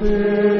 tu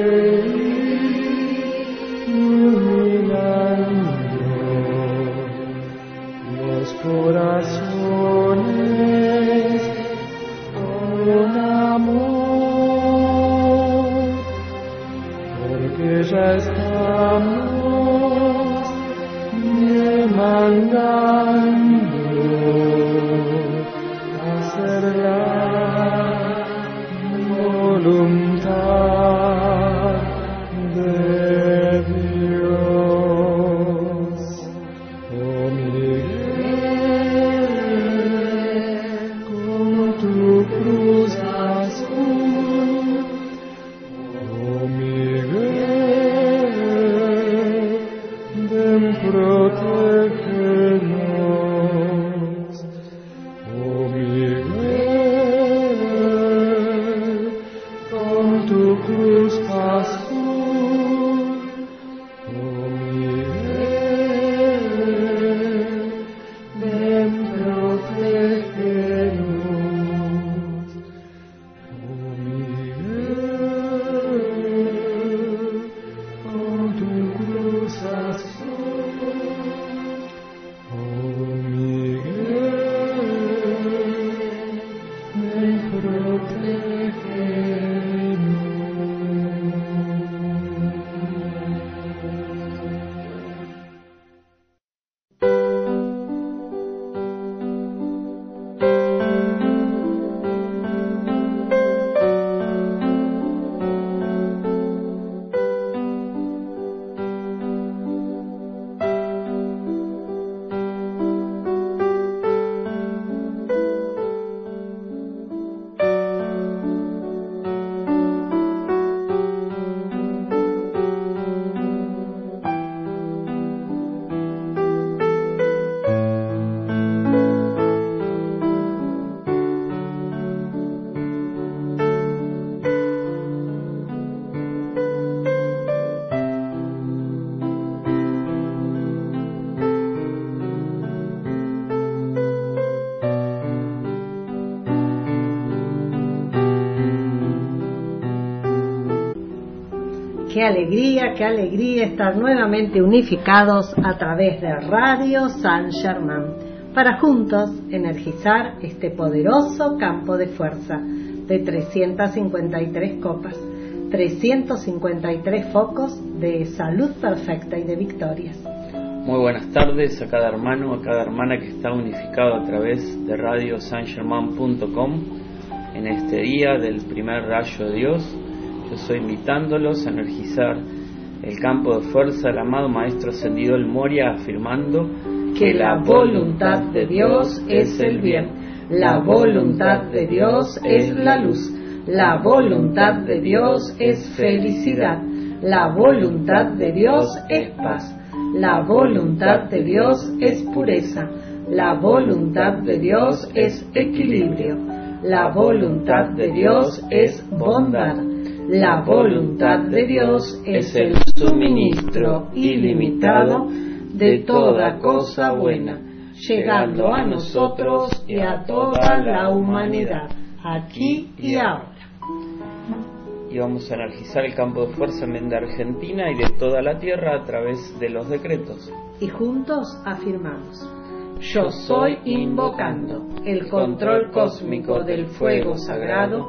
Qué alegría, qué alegría estar nuevamente unificados a través de Radio San Germán para juntos energizar este poderoso campo de fuerza de 353 copas, 353 focos de salud perfecta y de victorias. Muy buenas tardes a cada hermano, a cada hermana que está unificado a través de Radio radiosangerman.com en este día del primer rayo de Dios. Invitándolos a energizar el campo de fuerza del amado Maestro Ascendido El Moria afirmando que la voluntad de Dios es el bien, la voluntad de Dios es la luz, la voluntad de Dios es felicidad, la voluntad de Dios es paz, la voluntad de Dios es pureza, la voluntad de Dios es equilibrio, la voluntad de Dios es bondad, la voluntad de Dios es el suministro ilimitado de toda cosa buena, llegando a nosotros y a toda la humanidad, aquí y ahora. y vamos a energizar el campo de fuerza de Argentina y de toda la Tierra a través de los decretos. Y juntos afirmamos, Yo soy invocando el control cósmico del fuego sagrado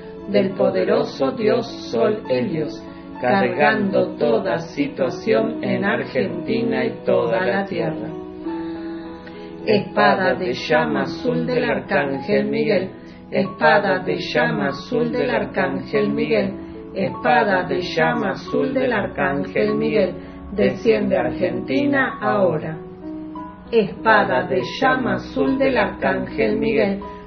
del poderoso Dios Sol Helios, cargando toda situación en Argentina y toda la Tierra. Espada de llama azul del Arcángel Miguel, espada de llama azul del Arcángel Miguel, espada de llama azul del Arcángel Miguel, desciende Argentina ahora. Espada de llama azul del Arcángel Miguel,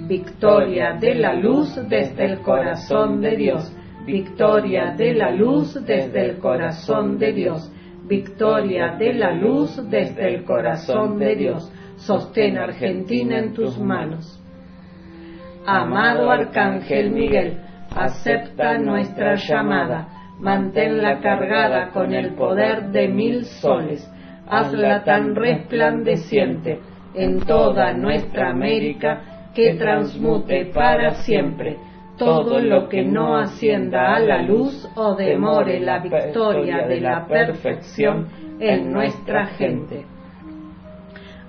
Victoria de la luz desde el corazón de Dios. Victoria de la luz desde el corazón de Dios. Victoria de la luz desde el corazón de Dios. Sostén Argentina en tus manos. Amado Arcángel Miguel, acepta nuestra llamada, manténla cargada con el poder de mil soles, hazla tan resplandeciente en toda nuestra América que transmute para siempre todo lo que no ascienda a la luz o demore la victoria de la perfección en nuestra gente.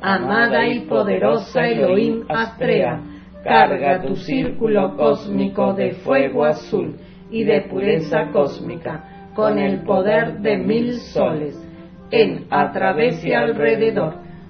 Amada y poderosa Elohim Astrea, carga tu círculo cósmico de fuego azul y de pureza cósmica con el poder de mil soles, en, a través y alrededor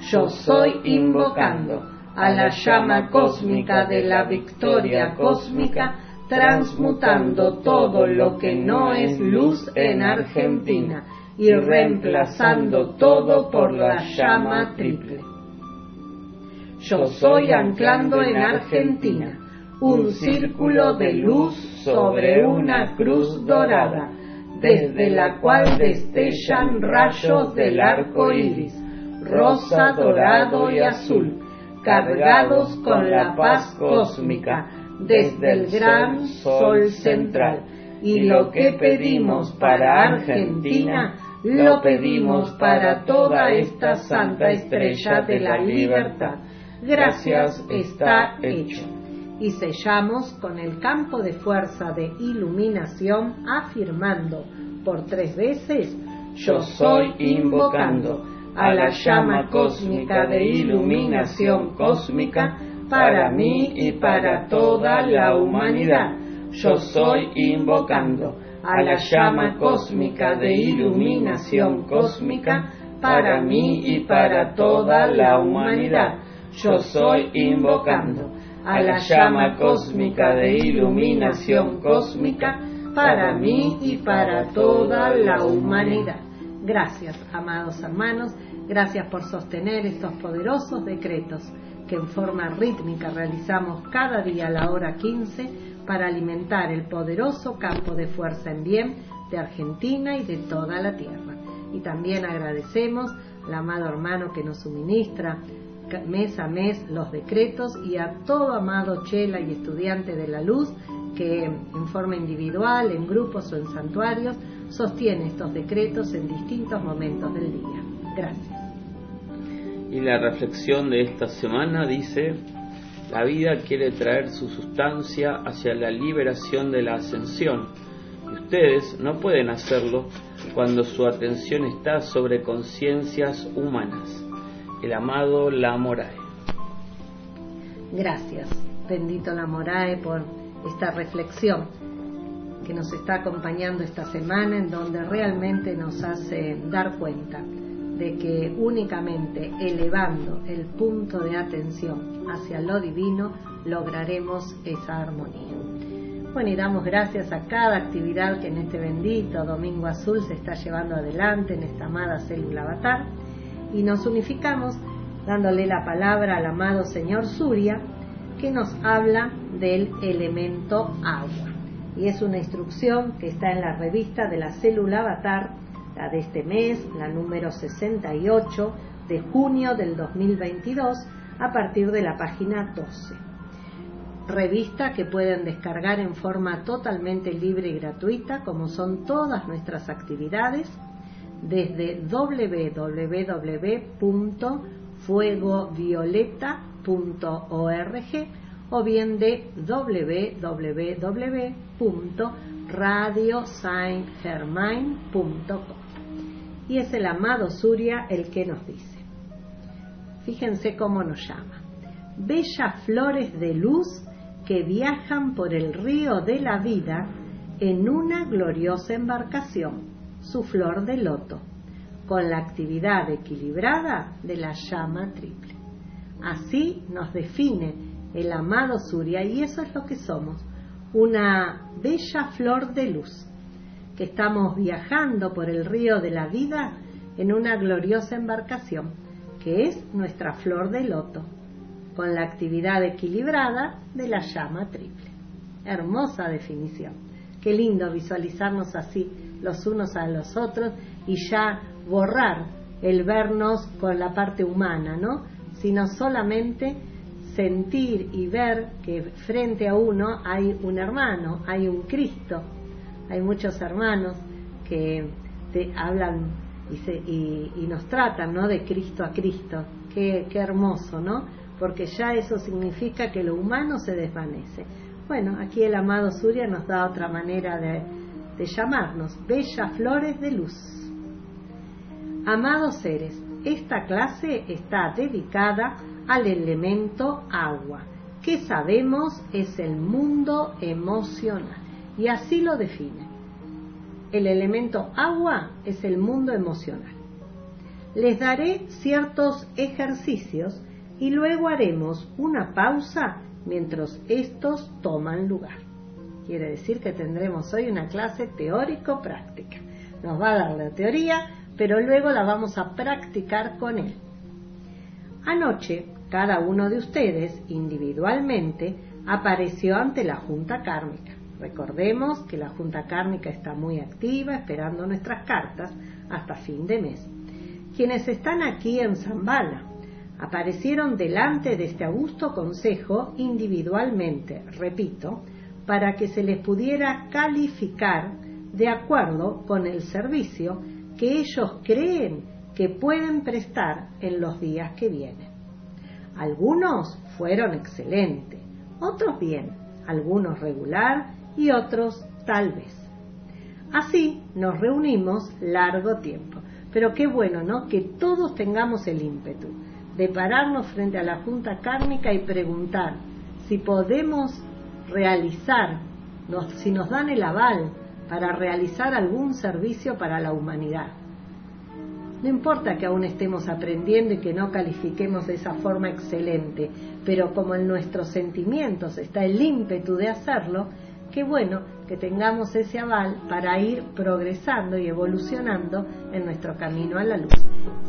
Yo soy invocando a la llama cósmica de la victoria cósmica transmutando todo lo que no es luz en Argentina y reemplazando todo por la llama triple. Yo soy anclando en Argentina un círculo de luz sobre una cruz dorada, desde la cual destellan rayos del arco iris, rosa, dorado y azul, cargados con la paz cósmica desde el gran sol central. Y lo que pedimos para Argentina, lo pedimos para toda esta santa estrella de la libertad. Gracias está hecho. Y sellamos con el campo de fuerza de iluminación afirmando por tres veces, yo soy invocando a la llama cósmica de iluminación cósmica para mí y para toda la humanidad. Yo soy invocando a la llama cósmica de iluminación cósmica para mí y para toda la humanidad. Yo soy invocando a la llama cósmica de iluminación cósmica para mí y para toda la humanidad. Gracias, amados hermanos, gracias por sostener estos poderosos decretos que en forma rítmica realizamos cada día a la hora 15 para alimentar el poderoso campo de fuerza en bien de Argentina y de toda la tierra. Y también agradecemos al amado hermano que nos suministra mes a mes los decretos y a todo amado chela y estudiante de la luz que en forma individual, en grupos o en santuarios sostiene estos decretos en distintos momentos del día. Gracias. Y la reflexión de esta semana dice, la vida quiere traer su sustancia hacia la liberación de la ascensión. Y ustedes no pueden hacerlo cuando su atención está sobre conciencias humanas. El amado La Morae. Gracias, bendito La Morae, por esta reflexión que nos está acompañando esta semana, en donde realmente nos hace dar cuenta de que únicamente elevando el punto de atención hacia lo divino lograremos esa armonía. Bueno, y damos gracias a cada actividad que en este bendito Domingo Azul se está llevando adelante en esta amada célula avatar y nos unificamos dándole la palabra al amado Señor Surya que nos habla del elemento agua. Y es una instrucción que está en la revista de la célula avatar de este mes, la número 68 de junio del 2022, a partir de la página 12. Revista que pueden descargar en forma totalmente libre y gratuita, como son todas nuestras actividades, desde www.fuegovioleta.org o bien de www.radiosaintgermain.com y es el amado Surya el que nos dice. Fíjense cómo nos llama. Bellas flores de luz que viajan por el río de la vida en una gloriosa embarcación, su flor de loto, con la actividad equilibrada de la llama triple. Así nos define el amado Surya y eso es lo que somos, una bella flor de luz que estamos viajando por el río de la vida en una gloriosa embarcación, que es nuestra flor de loto, con la actividad equilibrada de la llama triple. Hermosa definición. Qué lindo visualizarnos así los unos a los otros y ya borrar el vernos con la parte humana, ¿no? Sino solamente sentir y ver que frente a uno hay un hermano, hay un Cristo, hay muchos hermanos que te hablan y, y, nos tratan ¿no? de Cristo a Cristo. Qué, qué hermoso, ¿no? Porque ya eso significa que lo humano se desvanece. Bueno, aquí el amado Surya nos da otra manera de, de llamarnos, bellas flores de luz. Amados seres, esta clase está dedicada al elemento agua, que sabemos es el mundo emocional y así lo define. El elemento agua es el mundo emocional. Les daré ciertos ejercicios y luego haremos una pausa mientras estos toman lugar. quiere decir que tendremos hoy una clase teórico-práctica. Nos va a dar la teoría, pero luego la vamos a practicar con él. Anoche, cada uno de ustedes, individualmente, apareció ante la Junta Kármica. Recordemos que la Junta Kármica está muy activa esperando nuestras cartas hasta fin de mes. Quienes están aquí en Zambala aparecieron delante de este augusto consejo individualmente, repito, para que se les pudiera calificar de acuerdo con el servicio que ellos creen que pueden prestar en los días que vienen. Algunos fueron excelentes, otros bien, algunos regular y otros tal vez. Así nos reunimos largo tiempo. Pero qué bueno, ¿no? Que todos tengamos el ímpetu de pararnos frente a la Junta Kármica y preguntar si podemos realizar, si nos dan el aval para realizar algún servicio para la humanidad. No importa que aún estemos aprendiendo y que no califiquemos de esa forma excelente, pero como en nuestros sentimientos está el ímpetu de hacerlo, qué bueno que tengamos ese aval para ir progresando y evolucionando en nuestro camino a la luz,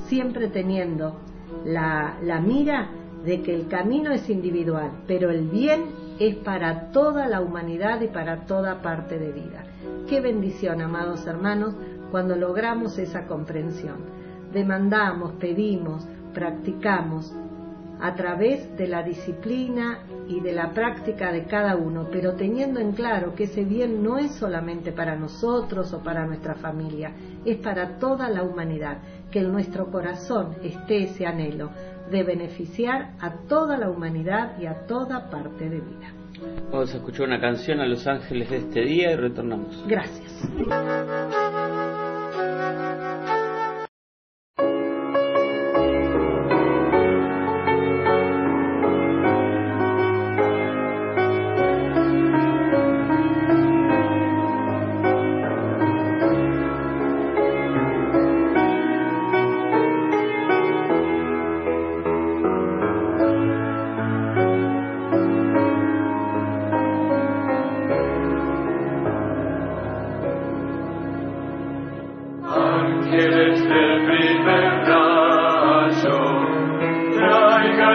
siempre teniendo la, la mira de que el camino es individual, pero el bien es para toda la humanidad y para toda parte de vida. Qué bendición, amados hermanos, cuando logramos esa comprensión demandamos, pedimos, practicamos a través de la disciplina y de la práctica de cada uno, pero teniendo en claro que ese bien no es solamente para nosotros o para nuestra familia, es para toda la humanidad, que en nuestro corazón esté ese anhelo de beneficiar a toda la humanidad y a toda parte de vida. Vamos a escuchar una canción a los ángeles de este día y retornamos. Gracias.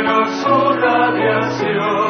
Conciencia de vuelta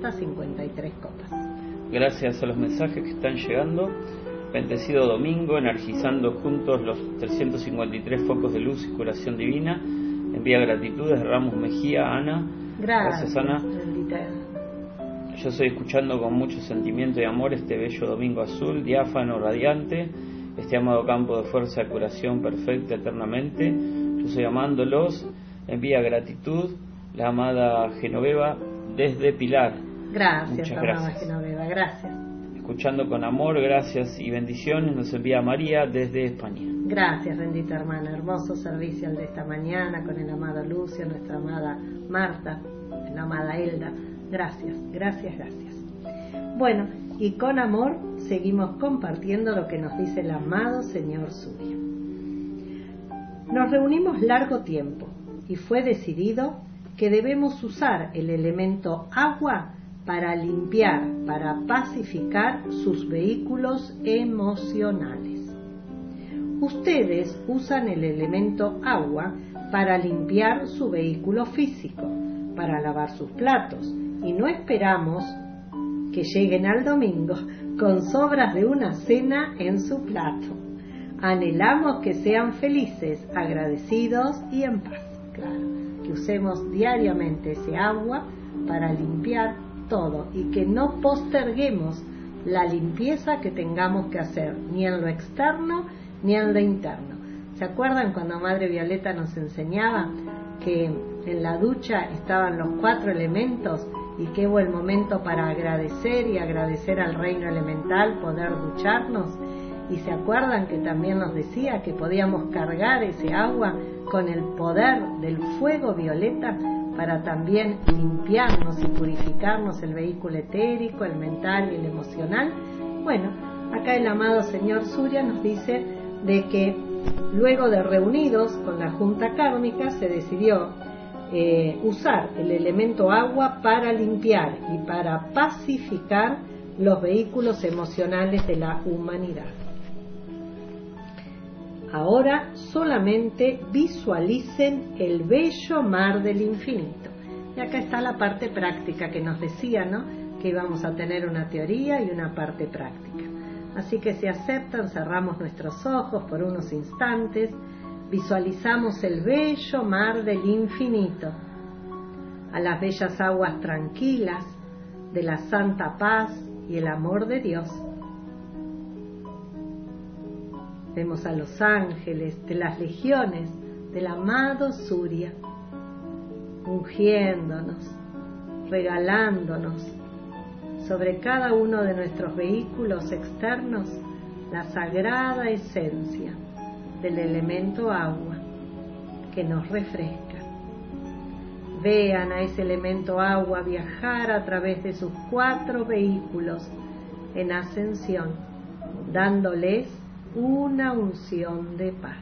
353 copas. Gracias a los mensajes que están llegando. Bendecido domingo, energizando juntos los 353 focos de luz y curación divina. Envía gratitudes de Ramos Mejía, Ana. Gracias, Ana. bendita. Yo estoy escuchando con mucho sentimiento y amor este bello domingo azul, diáfano, radiante, este amado campo de fuerza de curación perfecta eternamente. Yo estoy amándolos. Envía gratitud la amada Genoveva desde Pilar. Gracias, Muchas amada gracias. Genoveva, gracias. Escuchando con amor, gracias y bendiciones, nos envía María desde España. Gracias, bendita hermana. Hermoso servicio el de esta mañana con el amado Lucio, nuestra amada Marta, la amada Elda. Gracias, gracias, gracias. Bueno, y con amor seguimos compartiendo lo que nos dice el amado Señor Suyo. Nos reunimos largo tiempo y fue decidido que debemos usar el elemento agua para limpiar, para pacificar sus vehículos emocionales. Ustedes usan el elemento agua para limpiar su vehículo físico, para lavar sus platos, y no esperamos que lleguen al domingo con sobras de una cena en su plato. Anhelamos que sean felices, agradecidos y en paz. Claro, que usemos diariamente ese agua para limpiar todo y que no posterguemos la limpieza que tengamos que hacer, ni en lo externo ni en lo interno. ¿Se acuerdan cuando Madre Violeta nos enseñaba que en la ducha estaban los cuatro elementos y hubo el momento para agradecer y agradecer al reino elemental poder ducharnos? Y se acuerdan que también nos decía que podíamos cargar ese agua con el poder del fuego violeta para también limpiarnos y purificarnos el vehículo etérico, el mental y el emocional. Bueno, acá el amado señor Surya nos dice de que luego de reunidos con la Junta Kármica se decidió eh, usar el elemento agua para limpiar y para pacificar los vehículos emocionales de la humanidad. Ahora solamente visualicen el bello mar del infinito. Y acá está la parte práctica que nos decía, ¿no? Que íbamos a tener una teoría y una parte práctica. Así que si aceptan, cerramos nuestros ojos por unos instantes, visualizamos el bello mar del infinito, a las bellas aguas tranquilas de la santa paz y el amor de Dios. Vemos a los ángeles de las legiones del amado Surya, ungiéndonos, regalándonos sobre cada uno de nuestros vehículos externos la sagrada esencia del elemento agua que nos refresca. Vean a ese elemento agua viajar a través de sus cuatro vehículos en ascensión, dándoles una unción de paz.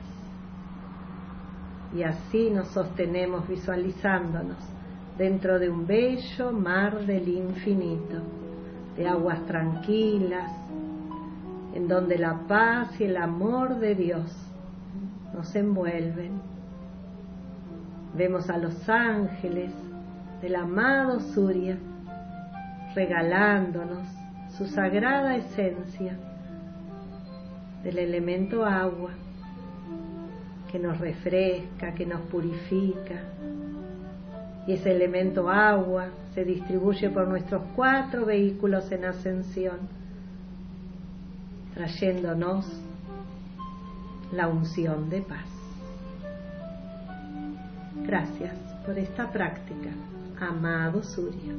Y así nos sostenemos visualizándonos dentro de un bello mar del infinito, de aguas tranquilas, en donde la paz y el amor de Dios nos envuelven. Vemos a los ángeles del amado Surya regalándonos su sagrada esencia del elemento agua que nos refresca, que nos purifica. Y ese elemento agua se distribuye por nuestros cuatro vehículos en ascensión, trayéndonos la unción de paz. Gracias por esta práctica, amado Surya.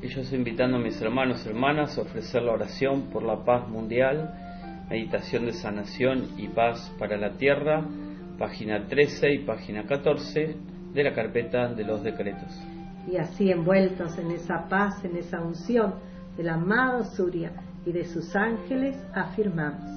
Ellos invitando a mis hermanos y hermanas a ofrecer la oración por la paz mundial, meditación de sanación y paz para la tierra, página 13 y página 14 de la carpeta de los decretos. Y así envueltos en esa paz, en esa unción del amado Surya y de sus ángeles, afirmamos.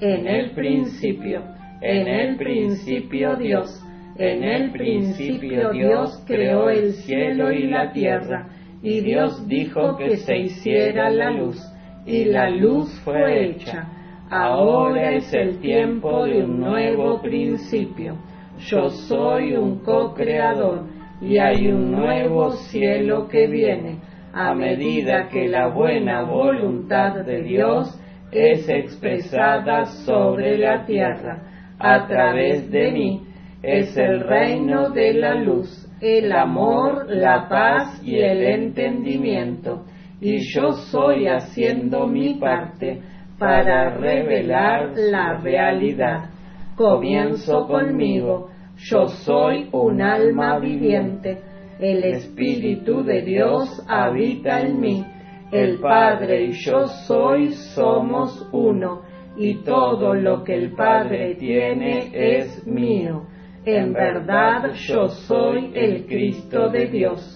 En el principio, en el principio Dios, en el principio Dios creó el cielo y la tierra, y Dios dijo que se hiciera la luz, y la luz fue hecha. Ahora es el tiempo de un nuevo principio. Yo soy un co-creador y hay un nuevo cielo que viene. a medida que la buena voluntad de Dios es expresada sobre la tierra. a través de mí. Es el reino de la luz, el amor, la paz y el entendimiento. Y yo soy haciendo mi parte para revelar la realidad. Comienzo conmigo. Yo soy un alma viviente. El Espíritu de Dios habita en mí. El Padre y yo soy somos uno. Y todo lo que el Padre tiene es mío. En verdad yo soy el Cristo de Dios.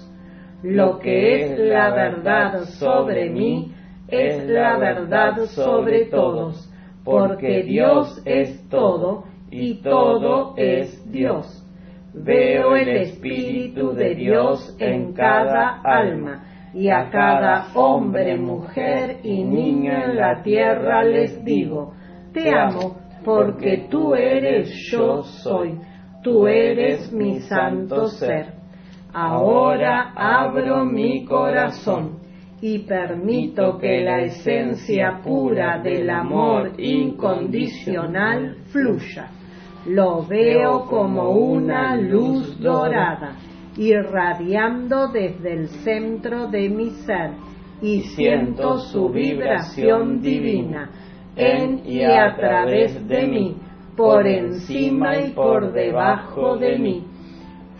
Lo que es la verdad sobre mí es la verdad sobre todos, porque Dios es todo y todo es Dios. Veo el Espíritu de Dios en cada alma y a cada hombre, mujer y niño en la tierra les digo, te amo porque tú eres yo soy, tú eres mi santo ser. Ahora abro mi corazón y permito que la esencia pura del amor incondicional fluya. Lo veo como una luz dorada, irradiando desde el centro de mi ser y siento su vibración divina en y a través de mí, por encima y por debajo de mí.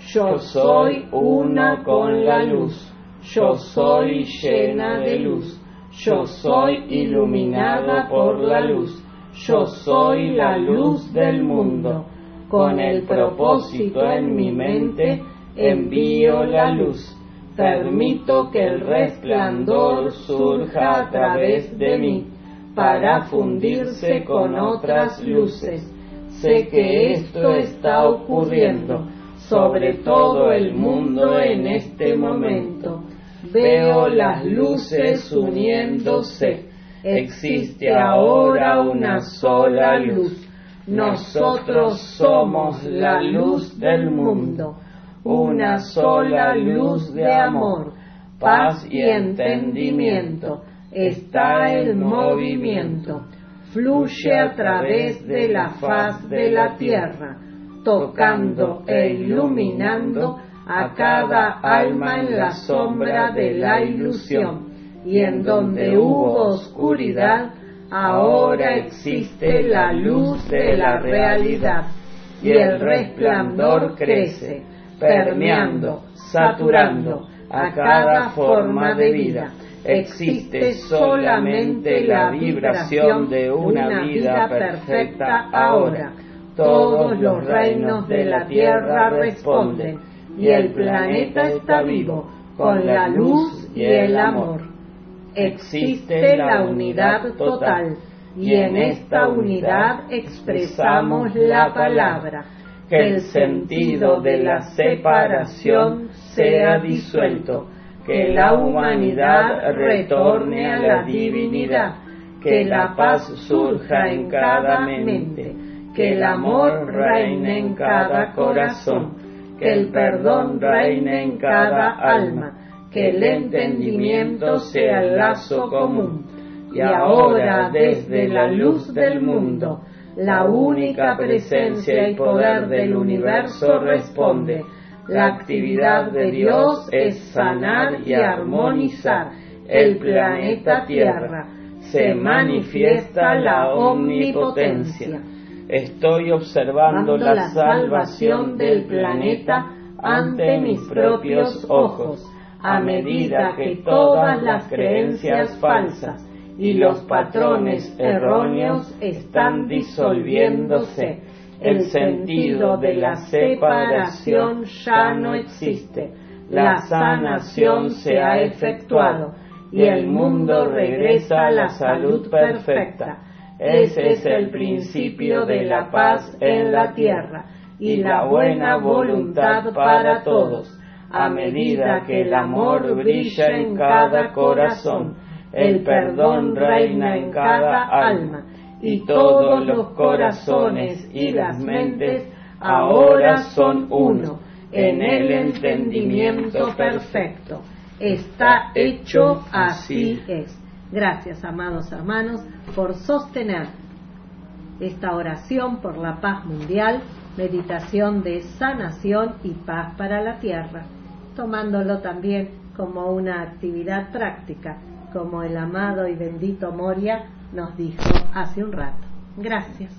Yo soy uno con la luz yo soy llena de luz, yo soy iluminada por la luz, yo soy la luz del mundo. Con el propósito en mi mente envío la luz. Permito que el resplandor surja a través de mí para fundirse con otras luces. Sé que esto está ocurriendo sobre todo el mundo en este momento veo las luces uniéndose. Existe ahora una sola luz. Nosotros somos la luz del mundo, una sola luz de amor, paz y entendimiento. Está el movimiento, fluye a través de la faz de la tierra, tocando e iluminando a cada alma en la sombra de la ilusión, y en donde hubo oscuridad, ahora existe la luz de la realidad, y el resplandor crece, permeando, saturando a cada forma de vida. Existe solamente la vibración de una vida perfecta ahora. Todos los reinos de la tierra responden y el planeta está vivo con la luz y el amor. Existe la unidad total y en esta unidad expresamos la palabra, que el sentido de la separación sea disuelto, que la humanidad retorne a la divinidad, que la paz surja en cada mente, que el amor reine en cada corazón que el perdón reine en cada alma, que el entendimiento sea el lazo común. Y ahora, desde la luz del mundo, la única presencia y poder del universo responde. La actividad de Dios es sanar y armonizar el planeta Tierra. Se manifiesta la omnipotencia estoy observando la salvación del planeta ante mis propios ojos, a medida que todas las creencias falsas y los patrones erróneos están disolviéndose. El sentido de la separación ya no existe. La sanación se ha efectuado y el mundo regresa a la salud perfecta ese es el principio de la paz en la tierra y la buena voluntad para todos, a medida que el amor brilla en cada corazón, el perdón reina en cada alma. y todos los corazones y las mentes ahora son uno en el entendimiento perfecto. Está hecho, así. es. Gracias, amados hermanos, por sostener esta oración por la paz mundial, meditación de sanación y paz para la tierra, tomándolo también como una actividad práctica, como el amado y bendito Moria nos dijo hace un rato. Gracias.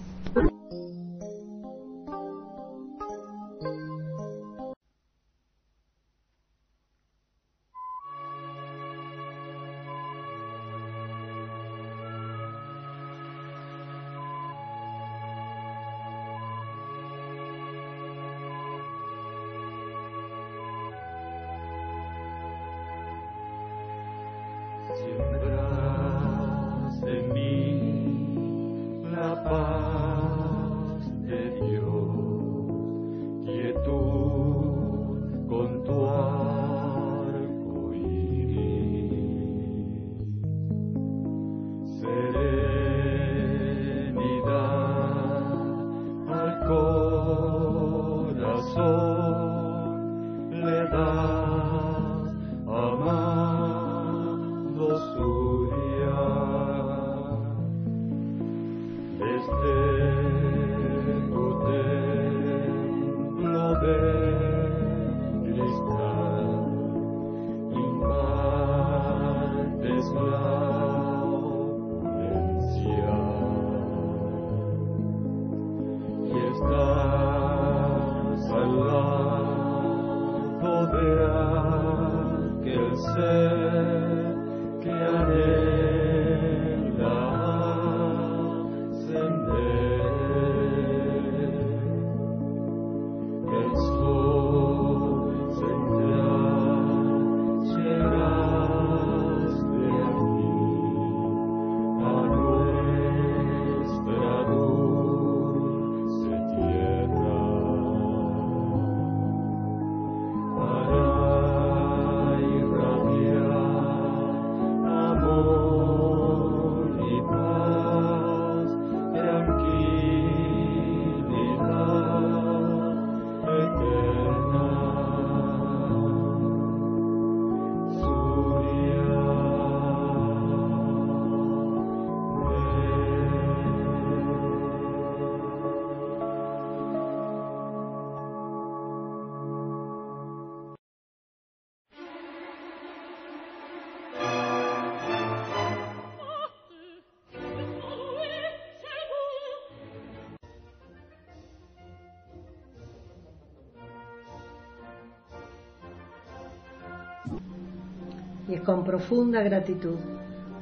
Y es con profunda gratitud,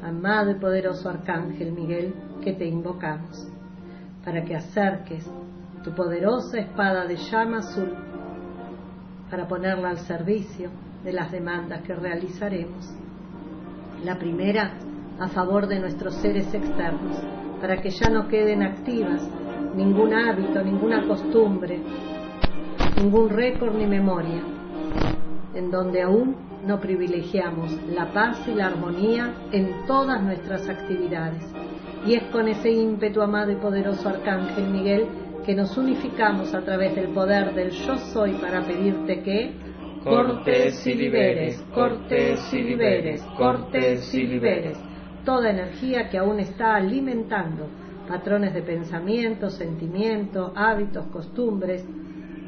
amado y poderoso Arcángel Miguel, que te invocamos, para que acerques tu poderosa espada de llama azul, para ponerla al servicio de las demandas que realizaremos. La primera, a favor de nuestros seres externos, para que ya no queden activas ningún hábito, ninguna costumbre, ningún récord ni memoria, en donde aún no privilegiamos la paz y la armonía en todas nuestras actividades. Y es con ese ímpetu, amado y poderoso Arcángel Miguel, que nos unificamos a través del poder del yo soy para pedirte que cortes y liberes, cortes y liberes, cortes y liberes toda energía que aún está alimentando patrones de pensamiento, sentimiento, hábitos, costumbres,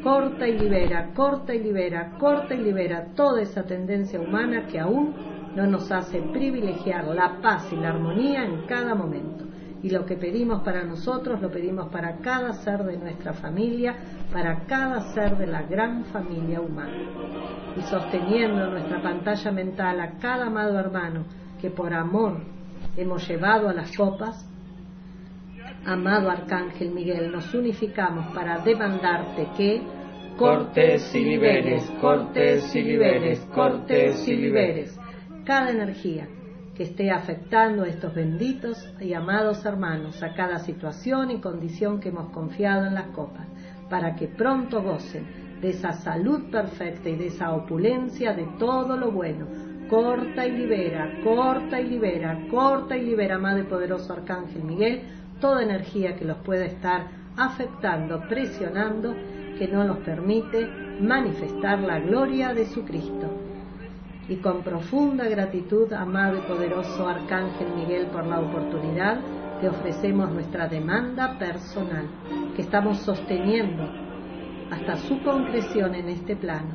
corta y libera, corta y libera, corta y libera toda esa tendencia humana que aún no nos hace privilegiar la paz y la armonía en cada momento. Y lo que pedimos para nosotros lo pedimos para cada ser de nuestra familia, para cada ser de la gran familia humana. Y sosteniendo en nuestra pantalla mental a cada amado hermano que por amor hemos llevado a las copas, amado Arcángel Miguel, nos unificamos para demandarte que cortes y liberes, cortes y liberes, cortes y liberes cada energía que esté afectando a estos benditos y amados hermanos, a cada situación y condición que hemos confiado en las copas, para que pronto gocen de esa salud perfecta y de esa opulencia de todo lo bueno. Corta y libera, corta y libera, corta y libera, amado y poderoso Arcángel Miguel, toda energía que los pueda estar afectando, presionando, que no los permite manifestar la gloria de su Cristo. Y con profunda gratitud, amado y poderoso Arcángel Miguel, por la oportunidad, te ofrecemos nuestra demanda personal, que estamos sosteniendo hasta su concreción en este plano.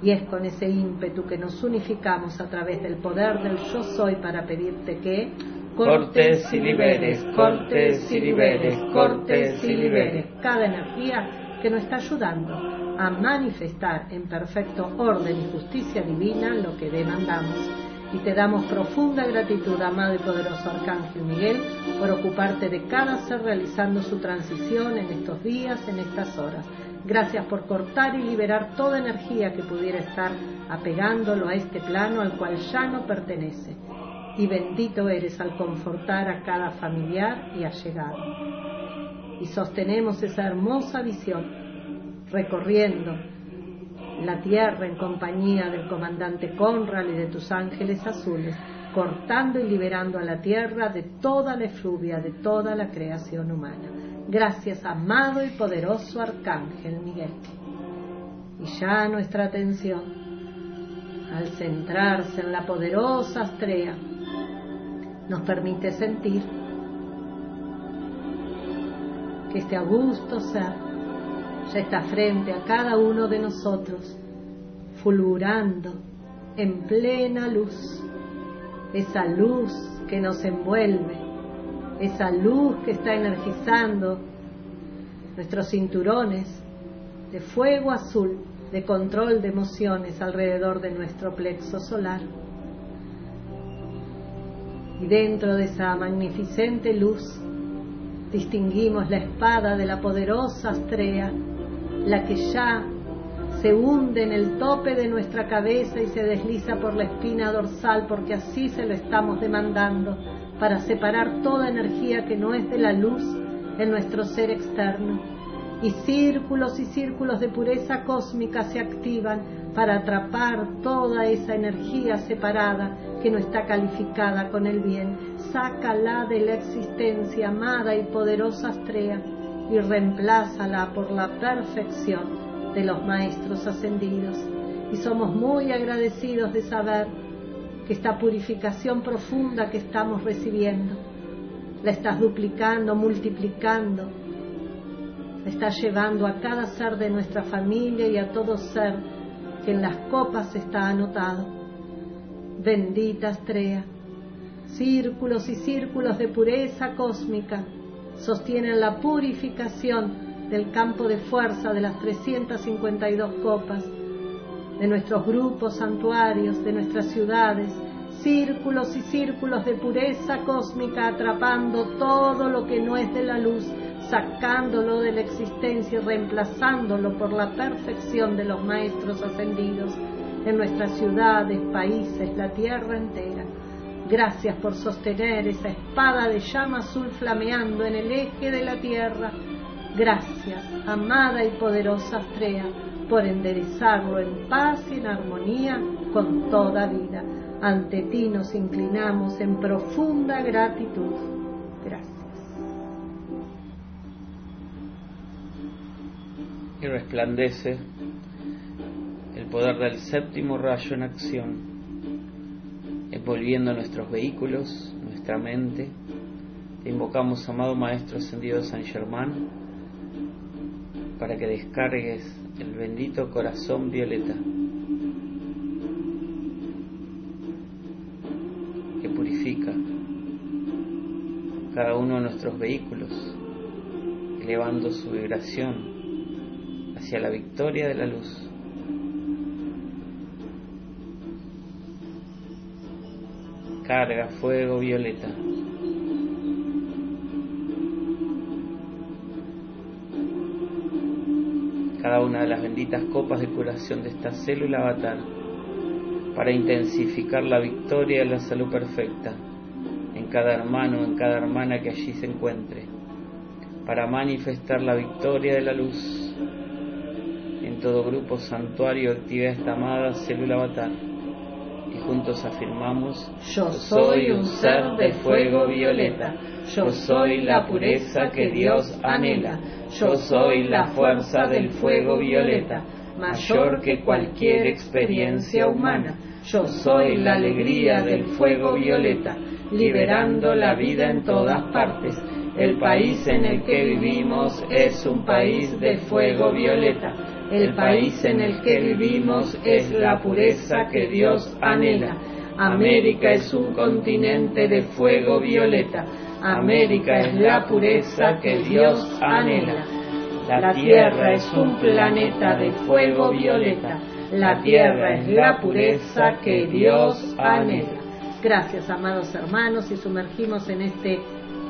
Y es con ese ímpetu que nos unificamos a través del poder del yo soy para pedirte que cortes y liberes, cortes y liberes, cortes y liberes cada energía que nos está ayudando a manifestar en perfecto orden y justicia divina lo que demandamos. Y te damos profunda gratitud, amado y poderoso Arcángel Miguel, por ocuparte de cada ser realizando su transición en estos días, en estas horas. Gracias por cortar y liberar toda energía que pudiera estar apegándolo a este plano al cual ya no pertenece. Y bendito eres al confortar a cada familiar y allegado. Y sostenemos esa hermosa visión recorriendo la tierra en compañía del comandante Conrad y de tus ángeles azules, cortando y liberando a la tierra de toda la efluvia, de toda la creación humana. Gracias, amado y poderoso Arcángel Miguel. Y ya nuestra atención, al centrarse en la poderosa estrella, nos permite sentir que este augusto ser ya está frente a cada uno de nosotros, fulgurando en plena luz, esa luz que nos envuelve, esa luz que está energizando nuestros cinturones de fuego azul de control de emociones alrededor de nuestro plexo solar. Y dentro de esa magnificente luz distinguimos la espada de la poderosa Astrea, la que ya se hunde en el tope de nuestra cabeza y se desliza por la espina dorsal porque así se lo estamos demandando para separar toda energía que no es de la luz en nuestro ser externo. Y círculos y círculos de pureza cósmica se activan para atrapar toda esa energía separada que no está calificada con el bien. Sácala de la existencia amada y poderosa Astrea y reemplázala por la perfección de los maestros ascendidos. Y somos muy agradecidos de saber que esta purificación profunda que estamos recibiendo, la estás duplicando, multiplicando, la estás llevando a cada ser de nuestra familia y a todo ser que en las copas está anotado. Bendita Astrea, círculos y círculos de pureza cósmica sostienen la purificación del campo de fuerza de las 352 copas de nuestros grupos santuarios, de nuestras ciudades, círculos y círculos de pureza cósmica atrapando todo lo que no es de la luz, sacándolo de la existencia y reemplazándolo por la perfección de los maestros ascendidos en nuestras ciudades, países, la tierra entera. Gracias por sostener esa espada de llama azul flameando en el eje de la tierra. Gracias, amada y poderosa Astrea por enderezarlo en paz y en armonía con toda vida. Ante ti nos inclinamos en profunda gratitud. Y resplandece el poder del séptimo rayo en acción, envolviendo nuestros vehículos, nuestra mente. Te invocamos, amado Maestro Ascendido San Germán, para que descargues el bendito corazón violeta que purifica cada uno de nuestros vehículos, elevando su vibración hacia la victoria de la luz. Carga fuego violeta. cada una de las benditas copas de curación de esta célula avatar para intensificar la victoria de la salud perfecta en cada hermano, en cada hermana que allí se encuentre, para manifestar la victoria de la luz en todo grupo, santuario, actividad esta amada célula avatar y juntos afirmamos, Yo soy un ser de fuego violeta. Yo soy la pureza que Dios anhela. Yo soy la fuerza del fuego violeta, mayor que cualquier experiencia humana. Yo soy la alegría del fuego violeta, liberando la vida en todas partes. El país en el que vivimos es un país de fuego violeta. El país en el que vivimos es la pureza que Dios anhela. América es un continente de fuego violeta. América es la pureza que Dios anhela. La Tierra es un planeta de fuego violeta. La Tierra es la pureza que Dios anhela. Gracias, amados hermanos, y sumergimos en este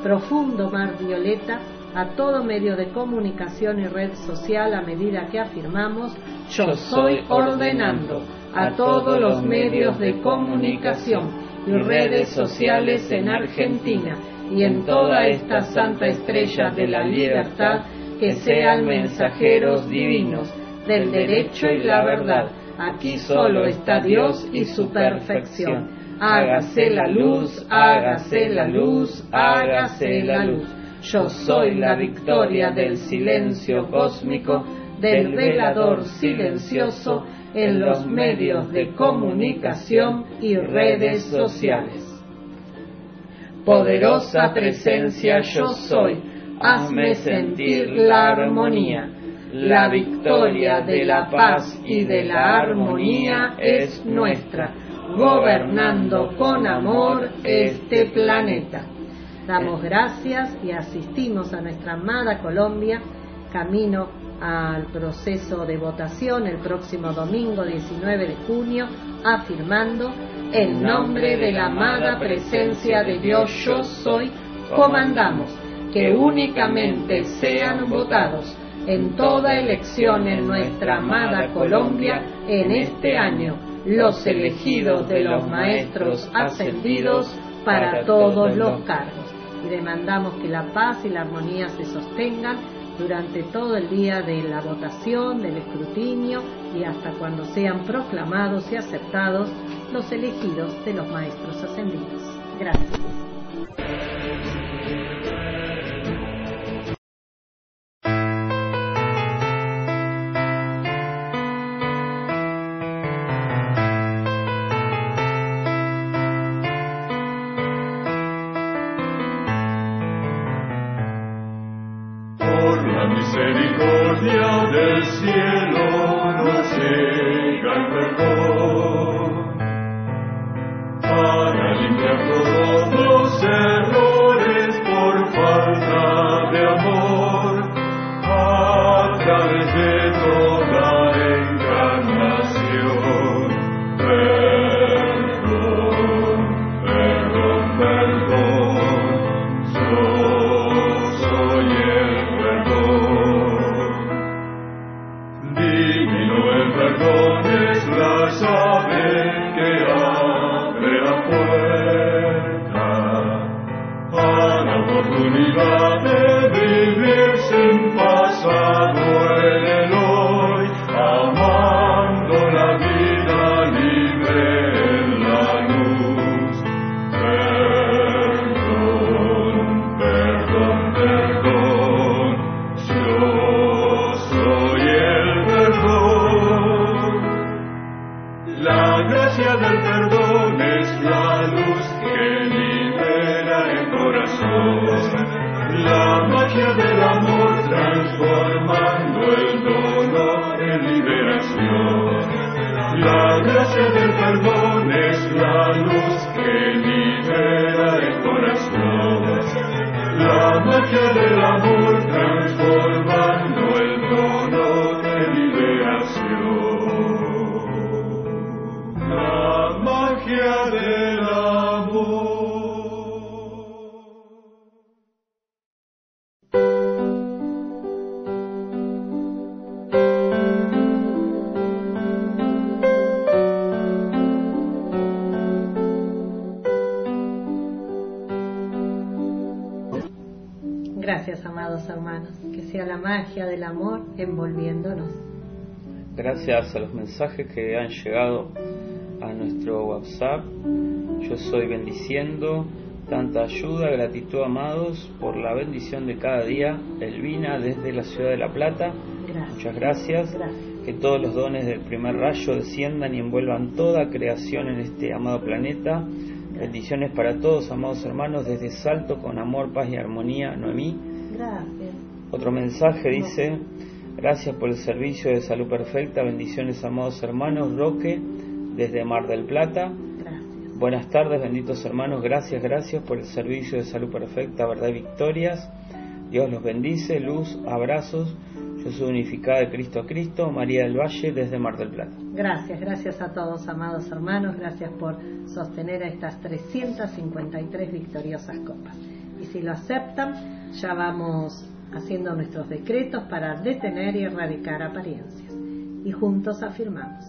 profundo mar violeta a todo medio de comunicación y red social a medida que afirmamos yo soy ordenando a todos los medios de comunicación y redes sociales en Argentina y en toda esta santa estrella de la libertad que sean mensajeros divinos del derecho y la verdad. Aquí solo está Dios y su perfección. Hágase la luz, hágase la luz, hágase la luz. Yo soy la victoria del silencio cósmico, del velador silencioso en los medios de comunicación y redes sociales. Poderosa presencia yo soy, hazme sentir la armonía. La victoria de la paz y de la armonía es nuestra, gobernando con amor este planeta. Damos gracias y asistimos a nuestra amada Colombia, camino al proceso de votación el próximo domingo 19 de junio, afirmando en nombre de la amada presencia de Dios yo soy, comandamos que únicamente sean votados en toda elección en nuestra amada Colombia en este año los elegidos de los maestros ascendidos para todos los cargos. Y demandamos que la paz y la armonía se sostengan durante todo el día de la votación, del escrutinio y hasta cuando sean proclamados y aceptados los elegidos de los maestros ascendidos. Gracias. Magia del amor envolviéndonos. gracias a los mensajes que han llegado a nuestro WhatsApp. Yo soy bendiciendo tanta ayuda, gratitud amados por la bendición de cada día. Elvina desde la ciudad de La Plata. Muchas gracias. Que todos los dones del primer rayo desciendan y envuelvan toda creación en este amado planeta. Bendiciones para todos, amados hermanos, desde Salto con amor, paz y armonía. Noemí. Gracias. Otro mensaje dice, gracias por el servicio de salud perfecta, bendiciones amados hermanos, Roque, desde Mar del Plata. Gracias. Buenas tardes, benditos hermanos, gracias, gracias por el servicio de salud perfecta, verdad y victorias. Dios los bendice, luz, abrazos. Yo soy unificada de Cristo a Cristo, María del Valle, desde Mar del Plata. Gracias, gracias a todos, amados hermanos, gracias por sostener a estas 353 victoriosas copas. Y si lo aceptan, ya vamos haciendo nuestros decretos para detener y erradicar apariencias. Y juntos afirmamos,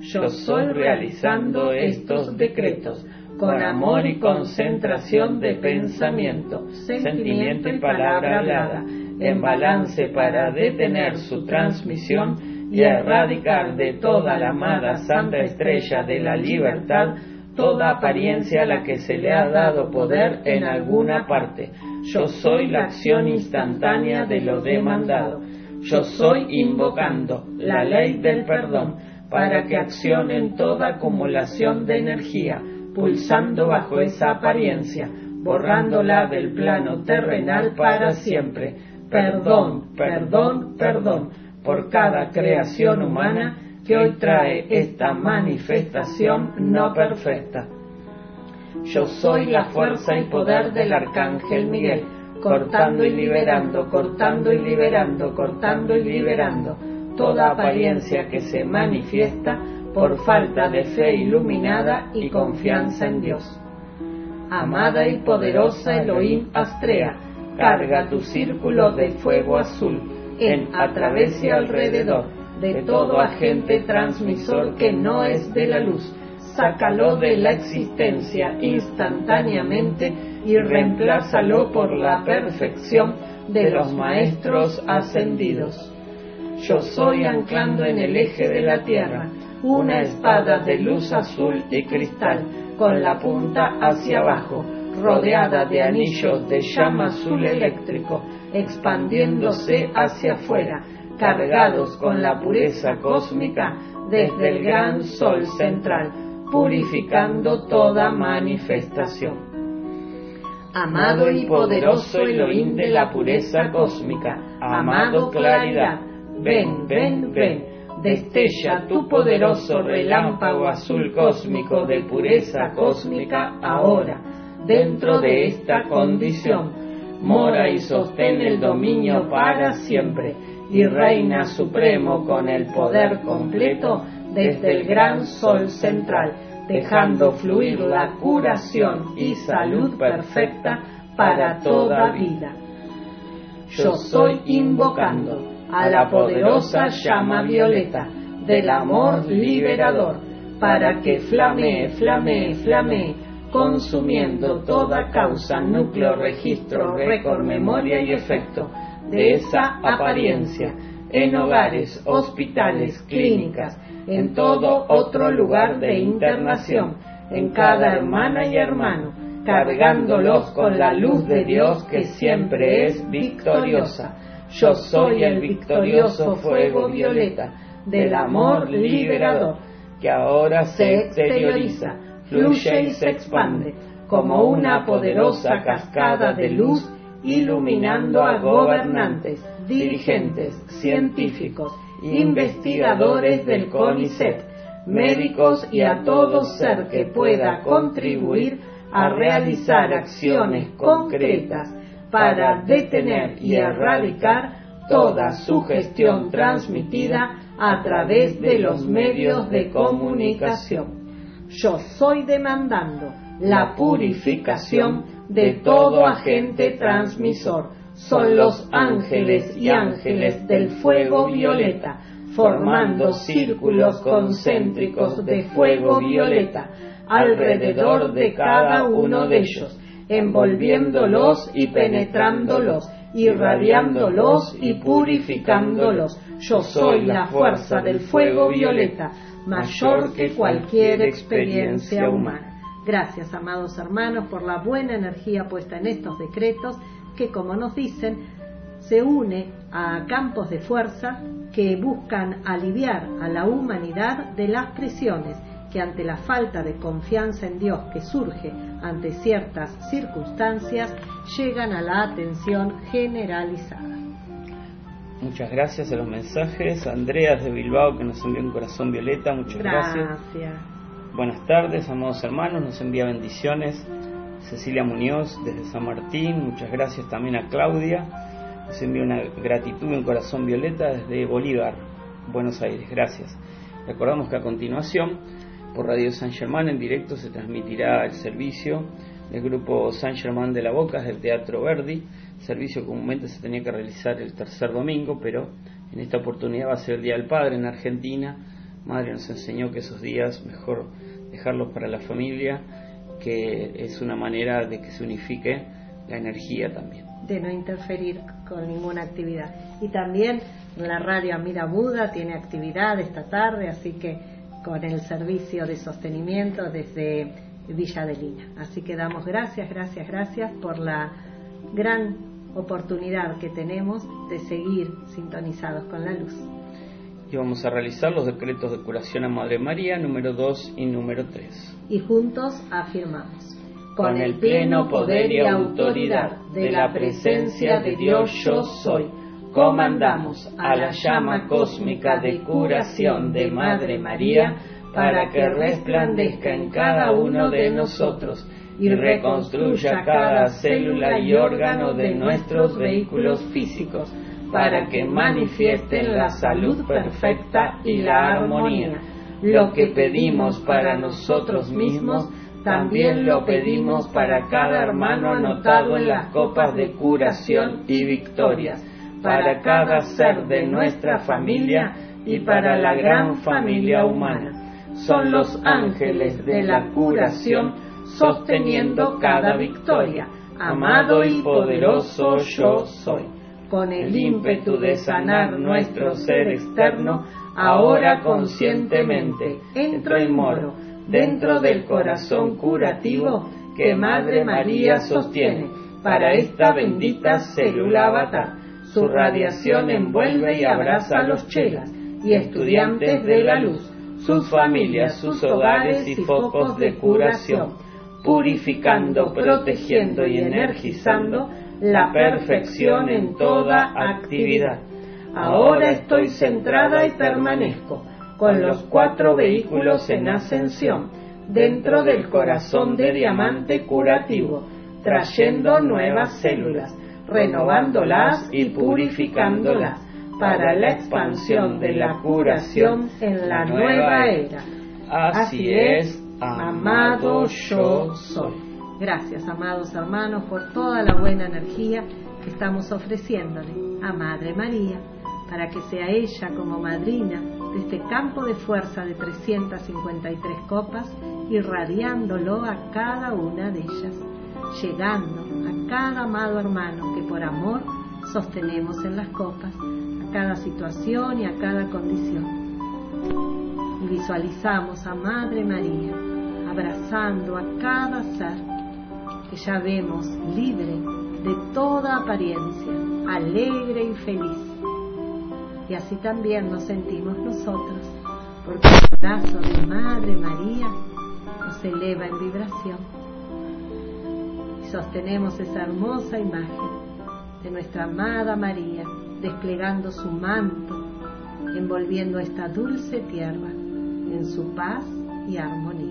yo soy realizando estos decretos con amor y concentración de pensamiento, sentimiento y palabra hablada, en balance para detener su transmisión y erradicar de toda la amada Santa Estrella de la Libertad toda apariencia a la que se le ha dado poder en alguna parte. Yo soy la acción instantánea de lo demandado. Yo soy invocando la ley del perdón para que accionen toda acumulación de energía, pulsando bajo esa apariencia, borrándola del plano terrenal para siempre. Perdón, perdón, perdón por cada creación humana que hoy trae esta manifestación no perfecta. Yo soy la fuerza y poder del Arcángel Miguel, cortando y liberando, cortando y liberando, cortando y liberando toda apariencia que se manifiesta por falta de fe iluminada y confianza en Dios. Amada y poderosa Elohim Astrea, carga tu círculo de fuego azul en a través y alrededor de todo agente transmisor que no es de la luz. Sácalo de la existencia instantáneamente y reemplázalo por la perfección de los maestros ascendidos. Yo soy anclando en el eje de la tierra una espada de luz azul y cristal con la punta hacia abajo, rodeada de anillos de llama azul eléctrico, expandiéndose hacia afuera, cargados con la pureza cósmica desde el gran sol central, purificando toda manifestación. Amado y poderoso Elohim de la pureza cósmica, amado claridad, ven, ven, ven, destella tu poderoso relámpago azul cósmico de pureza cósmica ahora, dentro de esta condición, mora y sostén el dominio para siempre y reina supremo con el poder completo desde el gran sol central, dejando fluir la curación y salud perfecta para toda vida. Yo soy invocando a la poderosa llama violeta del amor liberador para que flamee, flamee, flamee, consumiendo toda causa, núcleo, registro, récord, memoria y efecto de esa apariencia en hogares, hospitales, clínicas, en todo otro lugar de internación, en cada hermana y hermano, cargándolos con la luz de Dios que siempre es victoriosa. Yo soy el victorioso fuego violeta del amor liberador, que ahora se exterioriza, fluye y se expande como una poderosa cascada de luz iluminando a gobernantes, dirigentes, científicos, investigadores del CONICET, médicos y a todo ser que pueda contribuir a realizar acciones concretas para detener y erradicar toda sugestión transmitida a través de los medios de comunicación. Yo soy demandando la purificación de todo agente transmisor. Son los ángeles y ángeles del fuego violeta, formando círculos concéntricos de fuego violeta alrededor de cada uno de ellos, envolviéndolos y penetrándolos, irradiándolos y purificándolos. Yo soy la fuerza del fuego violeta, mayor que cualquier experiencia humana. Gracias, amados hermanos, por la buena energía puesta en estos decretos que, como nos dicen, se une a campos de fuerza que buscan aliviar a la humanidad de las presiones que ante la falta de confianza en Dios que surge ante ciertas circunstancias llegan a la atención generalizada. Muchas gracias a los mensajes. Andreas de Bilbao que nos envió un corazón violeta, muchas gracias. Gracias. Buenas tardes, amados hermanos, nos envía bendiciones. Cecilia Muñoz desde San Martín, muchas gracias también a Claudia. Nos envía una gratitud en corazón violeta desde Bolívar, Buenos Aires, gracias. Recordamos que a continuación, por Radio San Germán en directo se transmitirá el servicio del grupo San Germán de la Boca del Teatro Verdi, servicio comúnmente se tenía que realizar el tercer domingo, pero en esta oportunidad va a ser el Día del Padre en Argentina. Madre nos enseñó que esos días mejor dejarlos para la familia, que es una manera de que se unifique la energía también. De no interferir con ninguna actividad. Y también la radio Amida Buda tiene actividad esta tarde, así que con el servicio de sostenimiento desde Villa de Lina. Así que damos gracias, gracias, gracias por la gran oportunidad que tenemos de seguir sintonizados con la luz. Y vamos a realizar los decretos de curación a Madre María número 2 y número 3. Y juntos afirmamos. Con el pleno poder y autoridad de la presencia de Dios yo soy, comandamos a la llama cósmica de curación de Madre María para que resplandezca en cada uno de nosotros y reconstruya cada célula y órgano de nuestros vehículos físicos para que manifiesten la salud perfecta y la armonía. Lo que pedimos para nosotros mismos, también lo pedimos para cada hermano anotado en las copas de curación y victorias, para cada ser de nuestra familia y para la gran familia humana. Son los ángeles de la curación sosteniendo cada victoria. Amado y poderoso yo soy. Con el ímpetu de sanar nuestro ser externo, ahora conscientemente. entro en moro dentro del corazón curativo que Madre María sostiene. para esta bendita célula avatar. Su radiación envuelve y abraza a los chelas y estudiantes de la luz, sus familias, sus hogares y focos de curación purificando, protegiendo y energizando la perfección en toda actividad. Ahora estoy centrada y permanezco con los cuatro vehículos en ascensión dentro del corazón de diamante curativo, trayendo nuevas células, renovándolas y purificándolas para la expansión de la curación en la nueva era. Así es, amado yo soy. Gracias, amados hermanos, por toda la buena energía que estamos ofreciéndole a Madre María, para que sea ella como madrina de este campo de fuerza de 353 copas, irradiándolo a cada una de ellas, llegando a cada amado hermano que por amor sostenemos en las copas, a cada situación y a cada condición. Y visualizamos a Madre María abrazando a cada ser que ya vemos libre de toda apariencia, alegre y feliz. Y así también nos sentimos nosotros, porque el abrazo de Madre María nos eleva en vibración. Y sostenemos esa hermosa imagen de nuestra amada María desplegando su manto, envolviendo esta dulce tierra en su paz y armonía.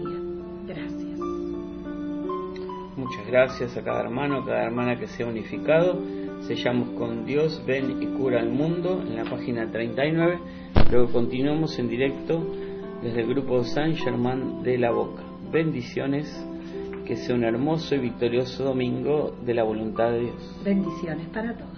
Muchas gracias a cada hermano, a cada hermana que se ha unificado. Sellamos con Dios, ven y cura al mundo en la página 39. Luego continuamos en directo desde el grupo San Germán de la Boca. Bendiciones, que sea un hermoso y victorioso domingo de la voluntad de Dios. Bendiciones para todos.